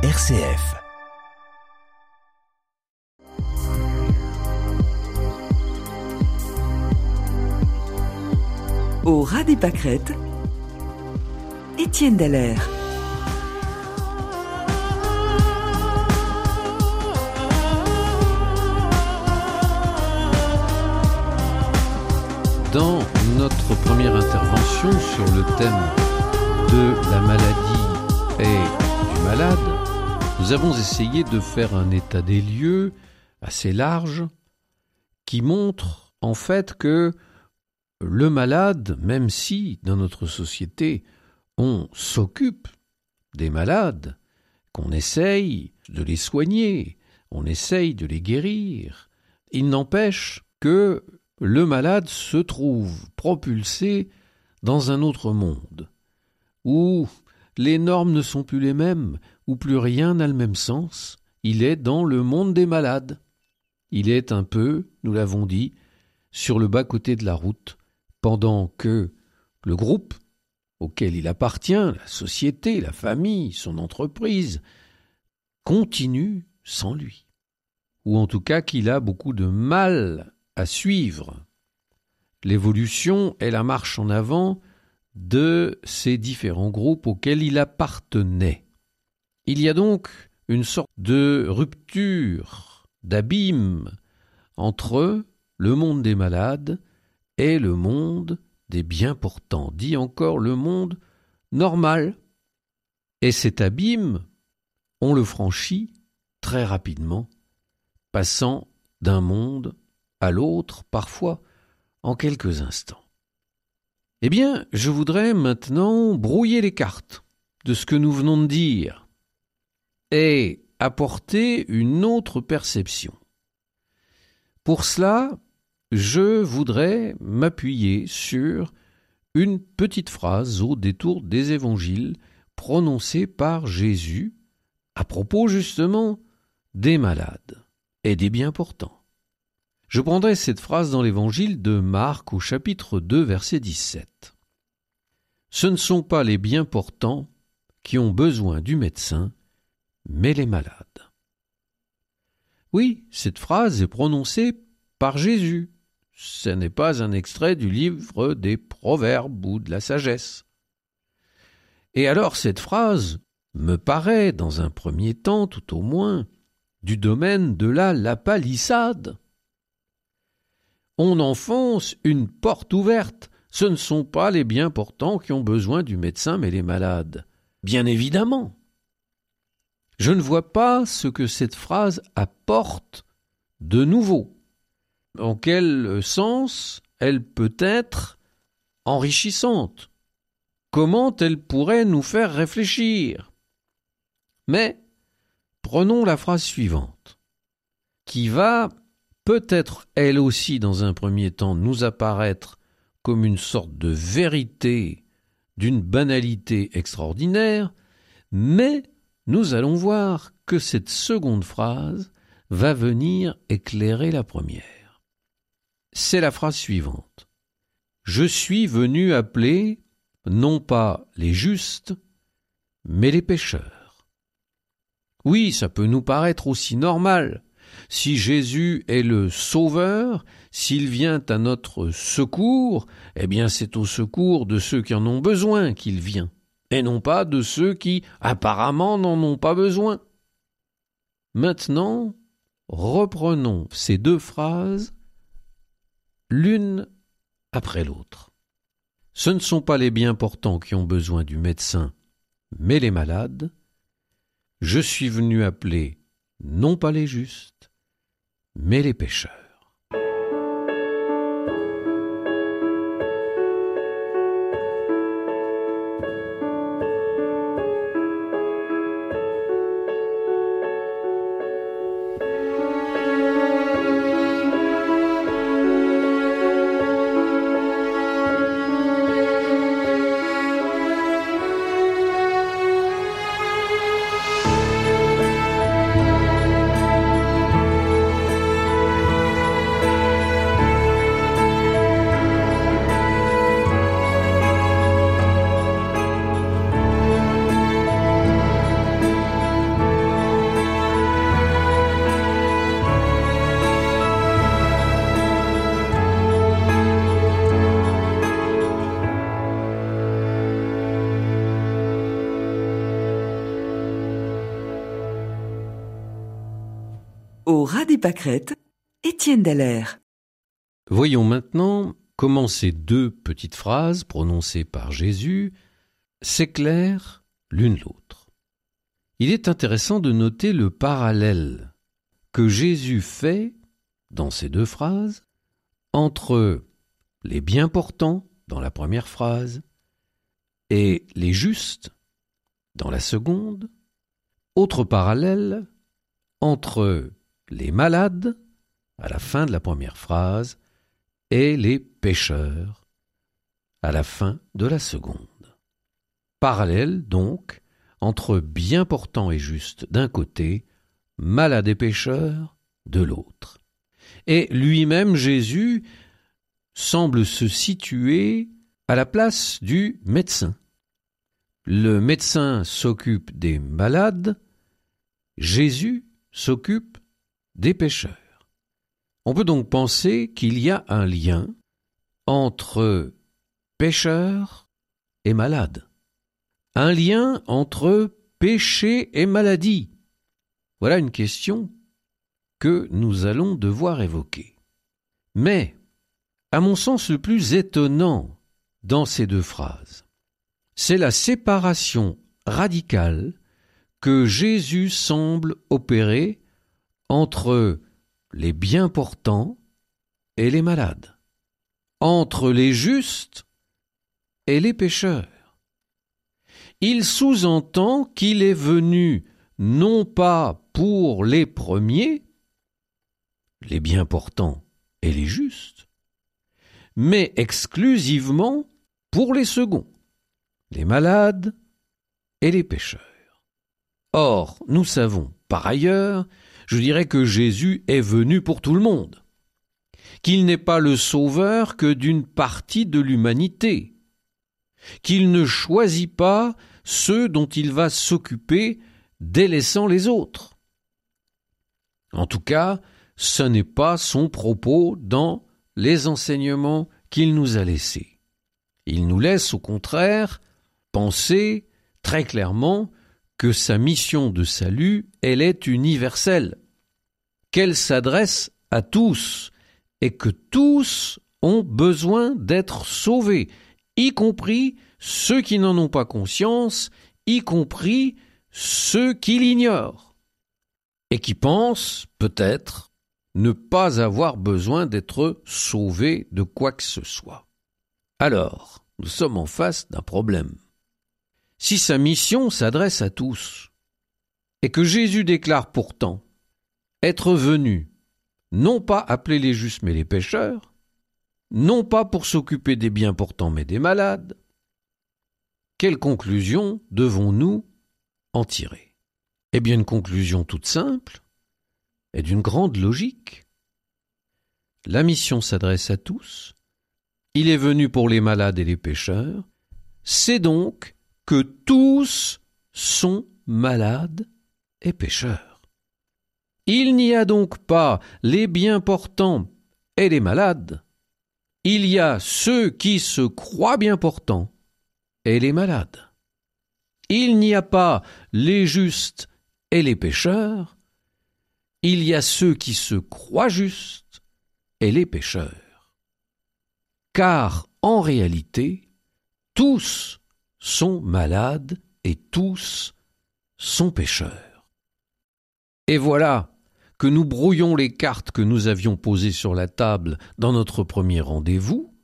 RCF. Au ras des pâquerettes, Étienne Dallaire. Dans notre première intervention sur le thème de la maladie et du malade, nous avons essayé de faire un état des lieux assez large qui montre en fait que le malade, même si dans notre société on s'occupe des malades, qu'on essaye de les soigner, on essaye de les guérir, il n'empêche que le malade se trouve propulsé dans un autre monde, où les normes ne sont plus les mêmes, où plus rien n'a le même sens, il est dans le monde des malades. Il est un peu, nous l'avons dit, sur le bas-côté de la route, pendant que le groupe auquel il appartient, la société, la famille, son entreprise, continue sans lui. Ou en tout cas qu'il a beaucoup de mal à suivre l'évolution et la marche en avant de ces différents groupes auxquels il appartenait. Il y a donc une sorte de rupture, d'abîme entre le monde des malades et le monde des bien portants, dit encore le monde normal. Et cet abîme, on le franchit très rapidement, passant d'un monde à l'autre, parfois en quelques instants. Eh bien, je voudrais maintenant brouiller les cartes de ce que nous venons de dire et apporter une autre perception. Pour cela, je voudrais m'appuyer sur une petite phrase au détour des évangiles prononcée par Jésus à propos justement des malades et des bien portants. Je prendrai cette phrase dans l'évangile de Marc au chapitre 2 verset 17. Ce ne sont pas les bien portants qui ont besoin du médecin, mais les malades. Oui, cette phrase est prononcée par Jésus. Ce n'est pas un extrait du livre des Proverbes ou de la sagesse. Et alors cette phrase me paraît, dans un premier temps tout au moins, du domaine de la lapalissade on enfonce une porte ouverte. Ce ne sont pas les bien portants qui ont besoin du médecin, mais les malades. Bien évidemment. Je ne vois pas ce que cette phrase apporte de nouveau. En quel sens elle peut être enrichissante? Comment elle pourrait nous faire réfléchir? Mais prenons la phrase suivante, qui va peut-être elle aussi dans un premier temps nous apparaître comme une sorte de vérité d'une banalité extraordinaire, mais nous allons voir que cette seconde phrase va venir éclairer la première. C'est la phrase suivante. Je suis venu appeler non pas les justes, mais les pécheurs. Oui, ça peut nous paraître aussi normal si Jésus est le Sauveur, s'il vient à notre secours, eh bien c'est au secours de ceux qui en ont besoin qu'il vient, et non pas de ceux qui apparemment n'en ont pas besoin. Maintenant, reprenons ces deux phrases l'une après l'autre. Ce ne sont pas les bien portants qui ont besoin du médecin, mais les malades. Je suis venu appeler non pas les justes, mais les pécheurs. Au ras des pâquerettes, Étienne. Voyons maintenant comment ces deux petites phrases prononcées par Jésus s'éclairent l'une l'autre. Il est intéressant de noter le parallèle que Jésus fait dans ces deux phrases entre les bien portants dans la première phrase et les justes dans la seconde, autre parallèle entre les malades à la fin de la première phrase et les pécheurs à la fin de la seconde. Parallèle donc entre bien portant et juste d'un côté, malade et pécheur de l'autre. Et lui-même, Jésus, semble se situer à la place du médecin. Le médecin s'occupe des malades, Jésus s'occupe des pécheurs. On peut donc penser qu'il y a un lien entre pécheurs et malades, un lien entre péché et maladie. Voilà une question que nous allons devoir évoquer. Mais à mon sens, le plus étonnant dans ces deux phrases, c'est la séparation radicale que Jésus semble opérer entre les bien portants et les malades, entre les justes et les pécheurs. Il sous-entend qu'il est venu non pas pour les premiers, les bien portants et les justes, mais exclusivement pour les seconds, les malades et les pécheurs. Or, nous savons, par ailleurs, je dirais que Jésus est venu pour tout le monde, qu'il n'est pas le sauveur que d'une partie de l'humanité, qu'il ne choisit pas ceux dont il va s'occuper délaissant les autres. En tout cas, ce n'est pas son propos dans les enseignements qu'il nous a laissés. Il nous laisse au contraire penser très clairement que sa mission de salut, elle est universelle, qu'elle s'adresse à tous et que tous ont besoin d'être sauvés, y compris ceux qui n'en ont pas conscience, y compris ceux qui l'ignorent, et qui pensent peut-être ne pas avoir besoin d'être sauvé de quoi que ce soit. Alors, nous sommes en face d'un problème. Si sa mission s'adresse à tous, et que Jésus déclare pourtant être venu, non pas appeler les justes mais les pécheurs, non pas pour s'occuper des bien portants mais des malades, quelle conclusion devons-nous en tirer? Eh bien une conclusion toute simple, est d'une grande logique. La mission s'adresse à tous. Il est venu pour les malades et les pécheurs. C'est donc que tous sont malades et pécheurs. Il n'y a donc pas les bien portants et les malades. Il y a ceux qui se croient bien portants et les malades. Il n'y a pas les justes et les pécheurs, il y a ceux qui se croient justes et les pécheurs. Car en réalité, tous sont malades et tous sont pécheurs. Et voilà que nous brouillons les cartes que nous avions posées sur la table dans notre premier rendez-vous.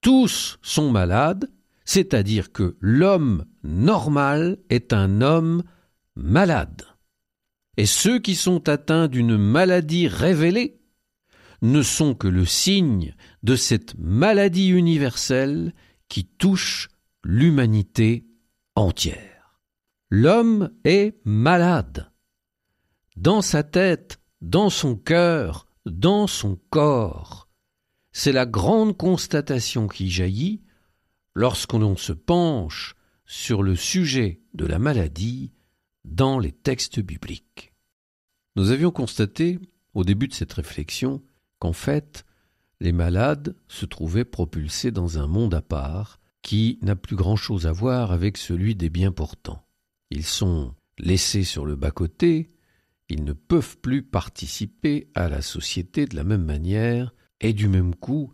Tous sont malades, c'est-à-dire que l'homme normal est un homme malade et ceux qui sont atteints d'une maladie révélée ne sont que le signe de cette maladie universelle qui touche l'humanité entière. L'homme est malade. Dans sa tête, dans son cœur, dans son corps. C'est la grande constatation qui jaillit lorsqu'on se penche sur le sujet de la maladie dans les textes bibliques. Nous avions constaté, au début de cette réflexion, qu'en fait, les malades se trouvaient propulsés dans un monde à part qui n'a plus grand-chose à voir avec celui des bien portants. Ils sont laissés sur le bas-côté, ils ne peuvent plus participer à la société de la même manière et du même coup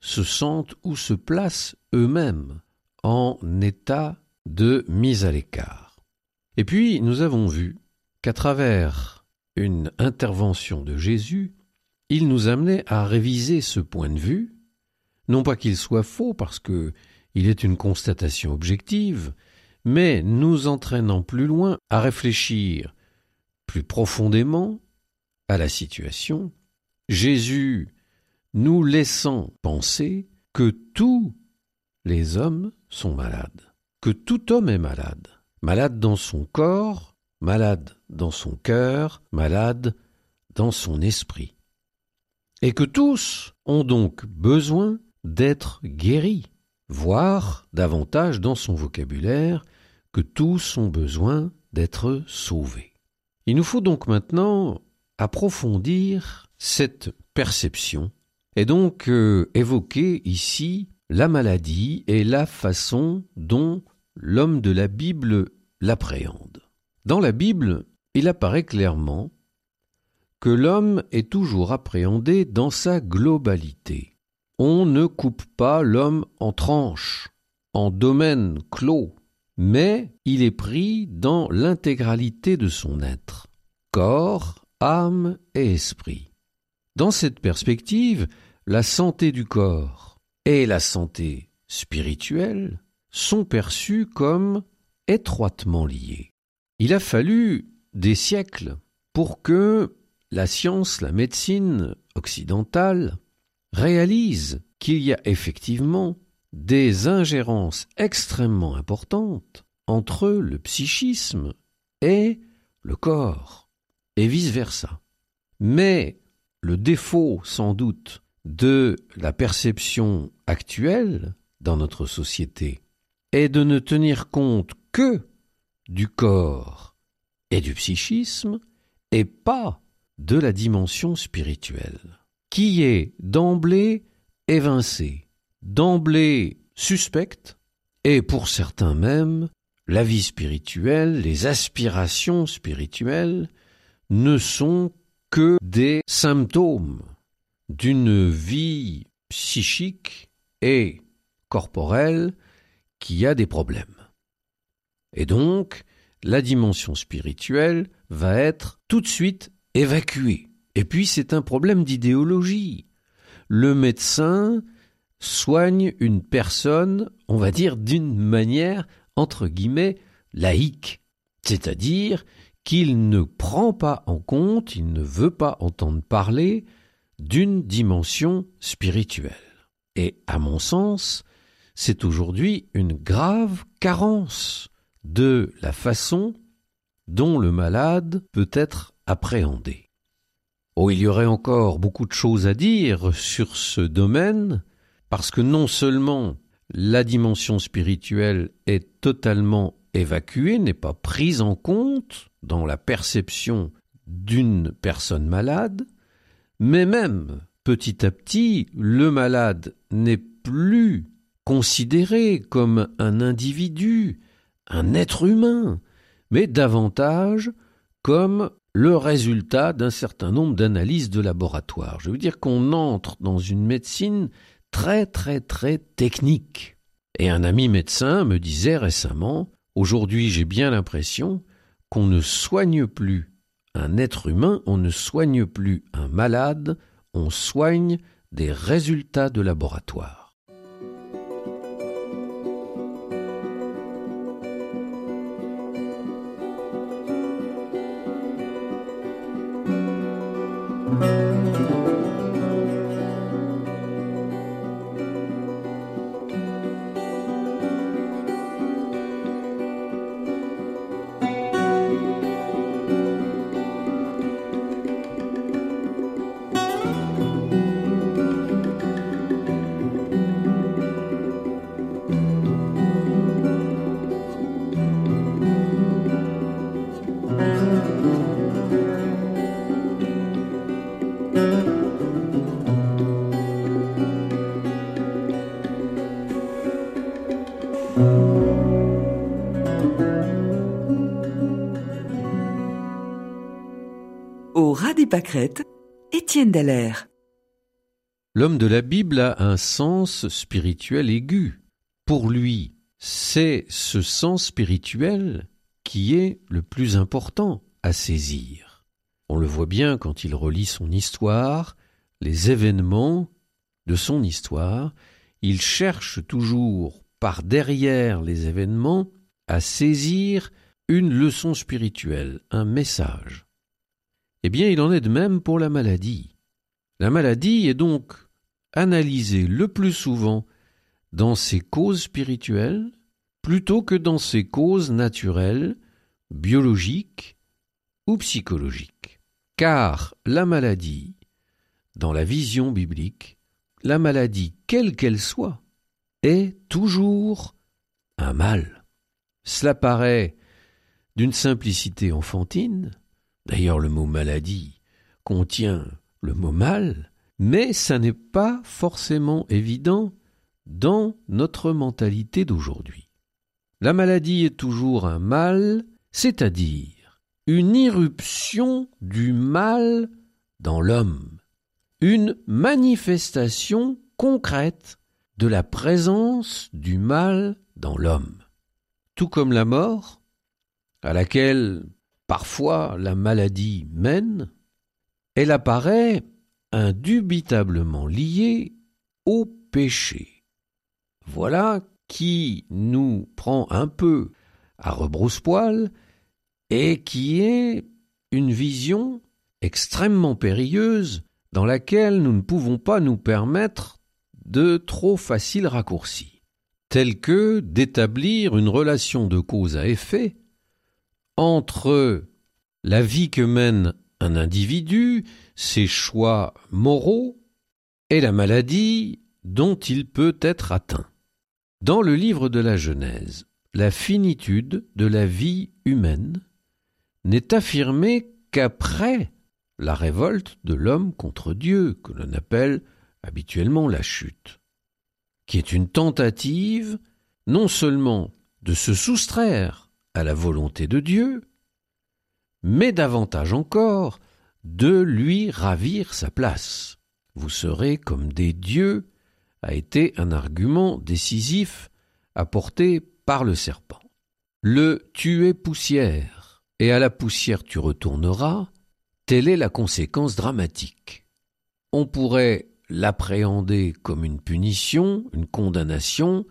se sentent ou se placent eux-mêmes en état de mise à l'écart. Et puis nous avons vu qu'à travers une intervention de Jésus, il nous amenait à réviser ce point de vue, non pas qu'il soit faux parce que il est une constatation objective, mais nous entraînant plus loin à réfléchir plus profondément à la situation, Jésus nous laissant penser que tous les hommes sont malades, que tout homme est malade, malade dans son corps, malade dans son cœur, malade dans son esprit, et que tous ont donc besoin d'être guéris, voire davantage dans son vocabulaire, que tous ont besoin d'être sauvés. Il nous faut donc maintenant approfondir cette perception et donc euh, évoquer ici la maladie et la façon dont l'homme de la Bible l'appréhende. Dans la Bible, il apparaît clairement que l'homme est toujours appréhendé dans sa globalité. On ne coupe pas l'homme en tranches, en domaines clos, mais il est pris dans l'intégralité de son être, corps, âme et esprit. Dans cette perspective, la santé du corps et la santé spirituelle sont perçues comme étroitement liées. Il a fallu des siècles pour que la science, la médecine occidentale réalise qu'il y a effectivement des ingérences extrêmement importantes entre le psychisme et le corps, et vice-versa. Mais le défaut, sans doute, de la perception actuelle dans notre société est de ne tenir compte que du corps et du psychisme et pas de la dimension spirituelle, qui est d'emblée évincée d'emblée suspecte, et pour certains même, la vie spirituelle, les aspirations spirituelles ne sont que des symptômes d'une vie psychique et corporelle qui a des problèmes. Et donc, la dimension spirituelle va être tout de suite évacuée. Et puis, c'est un problème d'idéologie. Le médecin soigne une personne, on va dire, d'une manière, entre guillemets, laïque. C'est-à-dire qu'il ne prend pas en compte, il ne veut pas entendre parler d'une dimension spirituelle. Et à mon sens, c'est aujourd'hui une grave carence de la façon dont le malade peut être appréhendé. Oh, il y aurait encore beaucoup de choses à dire sur ce domaine, parce que non seulement la dimension spirituelle est totalement évacuée, n'est pas prise en compte dans la perception d'une personne malade, mais même petit à petit, le malade n'est plus considéré comme un individu, un être humain, mais davantage comme le résultat d'un certain nombre d'analyses de laboratoire. Je veux dire qu'on entre dans une médecine très très très technique. Et un ami médecin me disait récemment, aujourd'hui j'ai bien l'impression qu'on ne soigne plus un être humain, on ne soigne plus un malade, on soigne des résultats de laboratoire. L'homme de la Bible a un sens spirituel aigu. Pour lui, c'est ce sens spirituel qui est le plus important à saisir. On le voit bien quand il relit son histoire, les événements de son histoire, il cherche toujours par derrière les événements à saisir une leçon spirituelle, un message. Eh bien, il en est de même pour la maladie. La maladie est donc analysée le plus souvent dans ses causes spirituelles plutôt que dans ses causes naturelles, biologiques ou psychologiques. Car la maladie, dans la vision biblique, la maladie, quelle qu'elle soit, est toujours un mal. Cela paraît d'une simplicité enfantine, d'ailleurs le mot maladie contient le mot mal, mais ça n'est pas forcément évident dans notre mentalité d'aujourd'hui. La maladie est toujours un mal, c'est-à-dire une irruption du mal dans l'homme, une manifestation concrète de la présence du mal dans l'homme. Tout comme la mort, à laquelle parfois la maladie mène, elle apparaît indubitablement liée au péché. Voilà qui nous prend un peu à rebrousse-poil et qui est une vision extrêmement périlleuse dans laquelle nous ne pouvons pas nous permettre de trop faciles raccourcis, tels que d'établir une relation de cause à effet entre la vie que mène un individu, ses choix moraux, et la maladie dont il peut être atteint. Dans le livre de la Genèse, la finitude de la vie humaine n'est affirmée qu'après la révolte de l'homme contre Dieu, que l'on appelle habituellement la chute, qui est une tentative non seulement de se soustraire à la volonté de Dieu, mais davantage encore de lui ravir sa place. Vous serez comme des dieux a été un argument décisif apporté par le serpent. Le tu poussière, et à la poussière tu retourneras, telle est la conséquence dramatique. On pourrait l'appréhender comme une punition, une condamnation,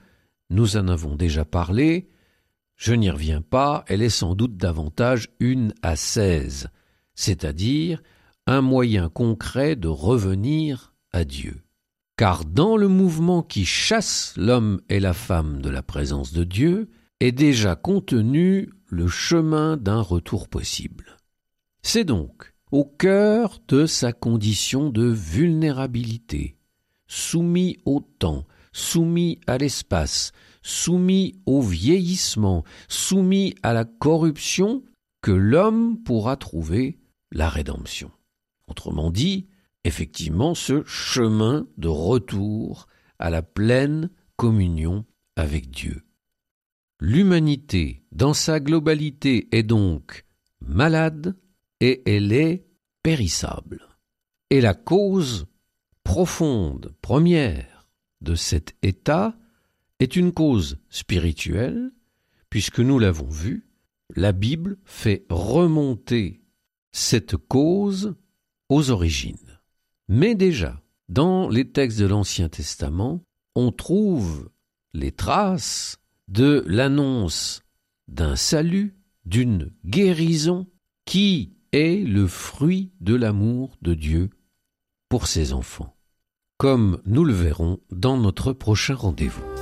nous en avons déjà parlé, je n'y reviens pas, elle est sans doute davantage une ascèse, c'est-à-dire un moyen concret de revenir à Dieu. Car dans le mouvement qui chasse l'homme et la femme de la présence de Dieu est déjà contenu le chemin d'un retour possible. C'est donc au cœur de sa condition de vulnérabilité, soumis au temps, soumis à l'espace, soumis au vieillissement, soumis à la corruption, que l'homme pourra trouver la rédemption. Autrement dit, effectivement, ce chemin de retour à la pleine communion avec Dieu. L'humanité, dans sa globalité, est donc malade, et elle est périssable. Et la cause profonde, première de cet état est une cause spirituelle, puisque nous l'avons vu, la Bible fait remonter cette cause aux origines. Mais déjà, dans les textes de l'Ancien Testament, on trouve les traces de l'annonce d'un salut, d'une guérison qui est le fruit de l'amour de Dieu pour ses enfants, comme nous le verrons dans notre prochain rendez-vous.